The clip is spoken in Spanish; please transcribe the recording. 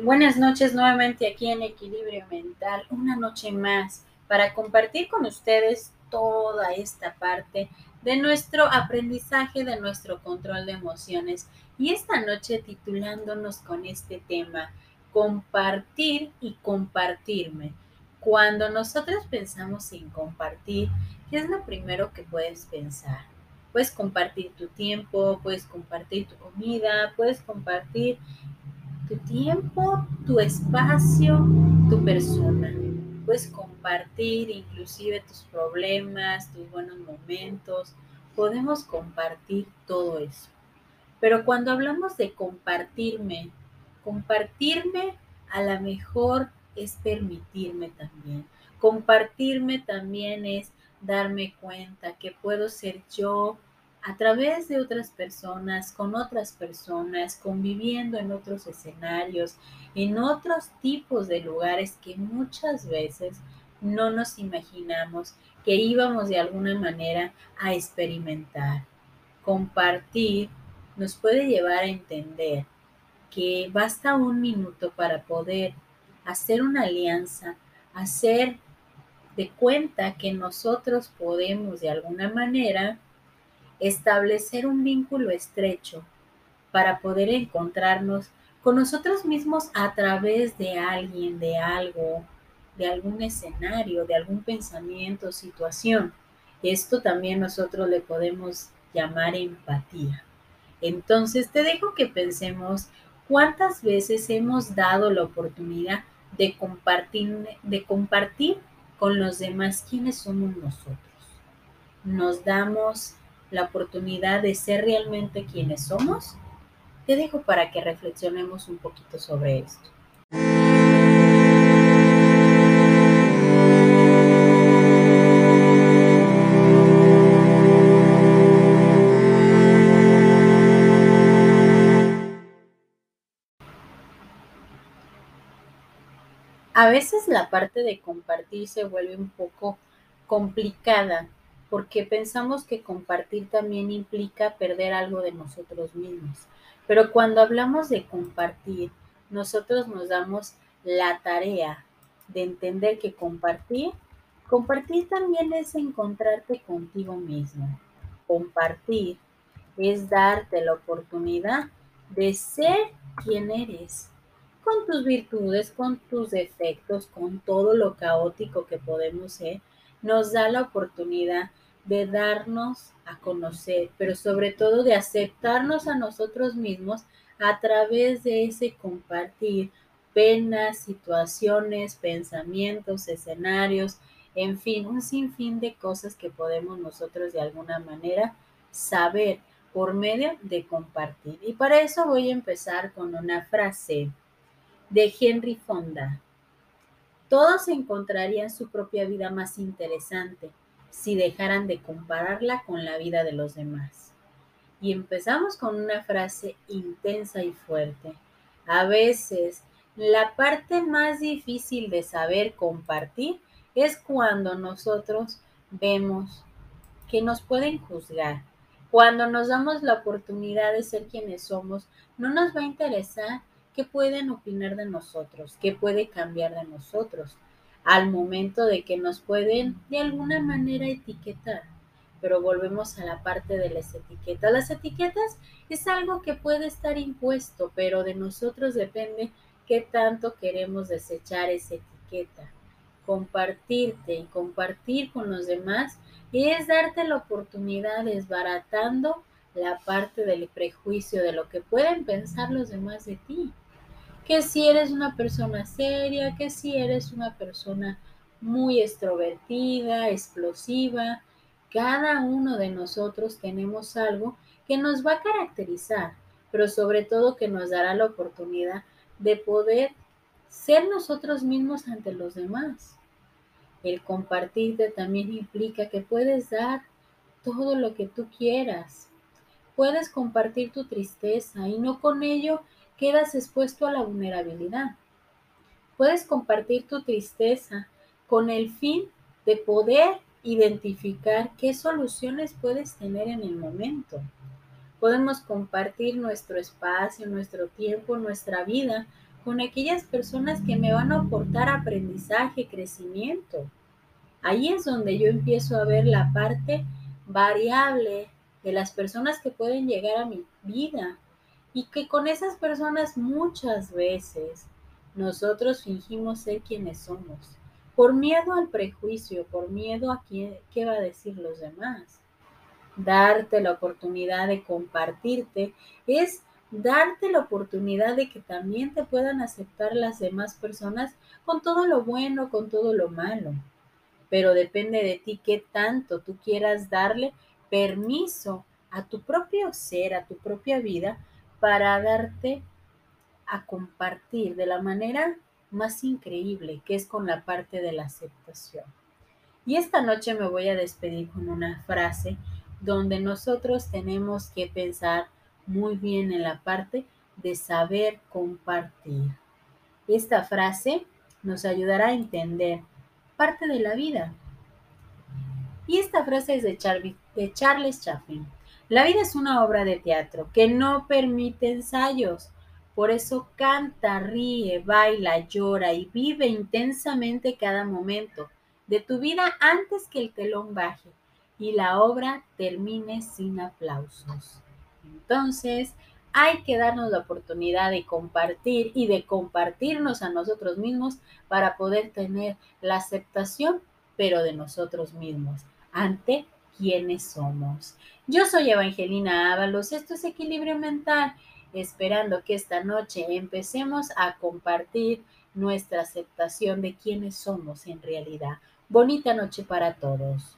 Buenas noches nuevamente aquí en Equilibrio Mental, una noche más para compartir con ustedes toda esta parte de nuestro aprendizaje, de nuestro control de emociones y esta noche titulándonos con este tema, compartir y compartirme. Cuando nosotros pensamos en compartir, ¿qué es lo primero que puedes pensar? Puedes compartir tu tiempo, puedes compartir tu comida, puedes compartir tu tiempo, tu espacio, tu persona. Puedes compartir inclusive tus problemas, tus buenos momentos. Podemos compartir todo eso. Pero cuando hablamos de compartirme, compartirme a lo mejor es permitirme también. Compartirme también es darme cuenta que puedo ser yo a través de otras personas, con otras personas, conviviendo en otros escenarios, en otros tipos de lugares que muchas veces no nos imaginamos que íbamos de alguna manera a experimentar. Compartir nos puede llevar a entender que basta un minuto para poder hacer una alianza, hacer de cuenta que nosotros podemos de alguna manera establecer un vínculo estrecho para poder encontrarnos con nosotros mismos a través de alguien, de algo, de algún escenario, de algún pensamiento, situación. Esto también nosotros le podemos llamar empatía. Entonces te dejo que pensemos cuántas veces hemos dado la oportunidad de compartir, de compartir con los demás quiénes somos nosotros. Nos damos la oportunidad de ser realmente quienes somos? Te dejo para que reflexionemos un poquito sobre esto. A veces la parte de compartir se vuelve un poco complicada porque pensamos que compartir también implica perder algo de nosotros mismos. Pero cuando hablamos de compartir, nosotros nos damos la tarea de entender que compartir, compartir también es encontrarte contigo mismo. Compartir es darte la oportunidad de ser quien eres, con tus virtudes, con tus defectos, con todo lo caótico que podemos ser, nos da la oportunidad de darnos a conocer, pero sobre todo de aceptarnos a nosotros mismos a través de ese compartir penas, situaciones, pensamientos, escenarios, en fin, un sinfín de cosas que podemos nosotros de alguna manera saber por medio de compartir. Y para eso voy a empezar con una frase de Henry Fonda. Todos encontrarían su propia vida más interesante si dejaran de compararla con la vida de los demás. Y empezamos con una frase intensa y fuerte. A veces, la parte más difícil de saber compartir es cuando nosotros vemos que nos pueden juzgar. Cuando nos damos la oportunidad de ser quienes somos, no nos va a interesar qué pueden opinar de nosotros, qué puede cambiar de nosotros al momento de que nos pueden de alguna manera etiquetar. Pero volvemos a la parte de las etiquetas. Las etiquetas es algo que puede estar impuesto, pero de nosotros depende qué tanto queremos desechar esa etiqueta. Compartirte y compartir con los demás es darte la oportunidad desbaratando la parte del prejuicio de lo que pueden pensar los demás de ti que si eres una persona seria, que si eres una persona muy extrovertida, explosiva. Cada uno de nosotros tenemos algo que nos va a caracterizar, pero sobre todo que nos dará la oportunidad de poder ser nosotros mismos ante los demás. El compartirte también implica que puedes dar todo lo que tú quieras. Puedes compartir tu tristeza y no con ello quedas expuesto a la vulnerabilidad. Puedes compartir tu tristeza con el fin de poder identificar qué soluciones puedes tener en el momento. Podemos compartir nuestro espacio, nuestro tiempo, nuestra vida con aquellas personas que me van a aportar aprendizaje, crecimiento. Ahí es donde yo empiezo a ver la parte variable de las personas que pueden llegar a mi vida y que con esas personas muchas veces nosotros fingimos ser quienes somos, por miedo al prejuicio, por miedo a qué, qué va a decir los demás. Darte la oportunidad de compartirte es darte la oportunidad de que también te puedan aceptar las demás personas con todo lo bueno, con todo lo malo. Pero depende de ti qué tanto tú quieras darle permiso a tu propio ser, a tu propia vida, para darte a compartir de la manera más increíble, que es con la parte de la aceptación. Y esta noche me voy a despedir con una frase donde nosotros tenemos que pensar muy bien en la parte de saber compartir. Esta frase nos ayudará a entender parte de la vida. Y esta frase es de, Charles Chaplin. La vida es una obra de teatro que no permite ensayos. Por eso canta, ríe, baila, llora y vive intensamente cada momento de tu vida antes que el telón baje y la obra termine sin aplausos. Entonces, hay que darnos la oportunidad de compartir y de compartirnos a nosotros mismos para poder tener la aceptación, pero de nosotros mismos, ante quienes somos. Yo soy Evangelina Ábalos, esto es Equilibrio Mental, esperando que esta noche empecemos a compartir nuestra aceptación de quienes somos en realidad. Bonita noche para todos.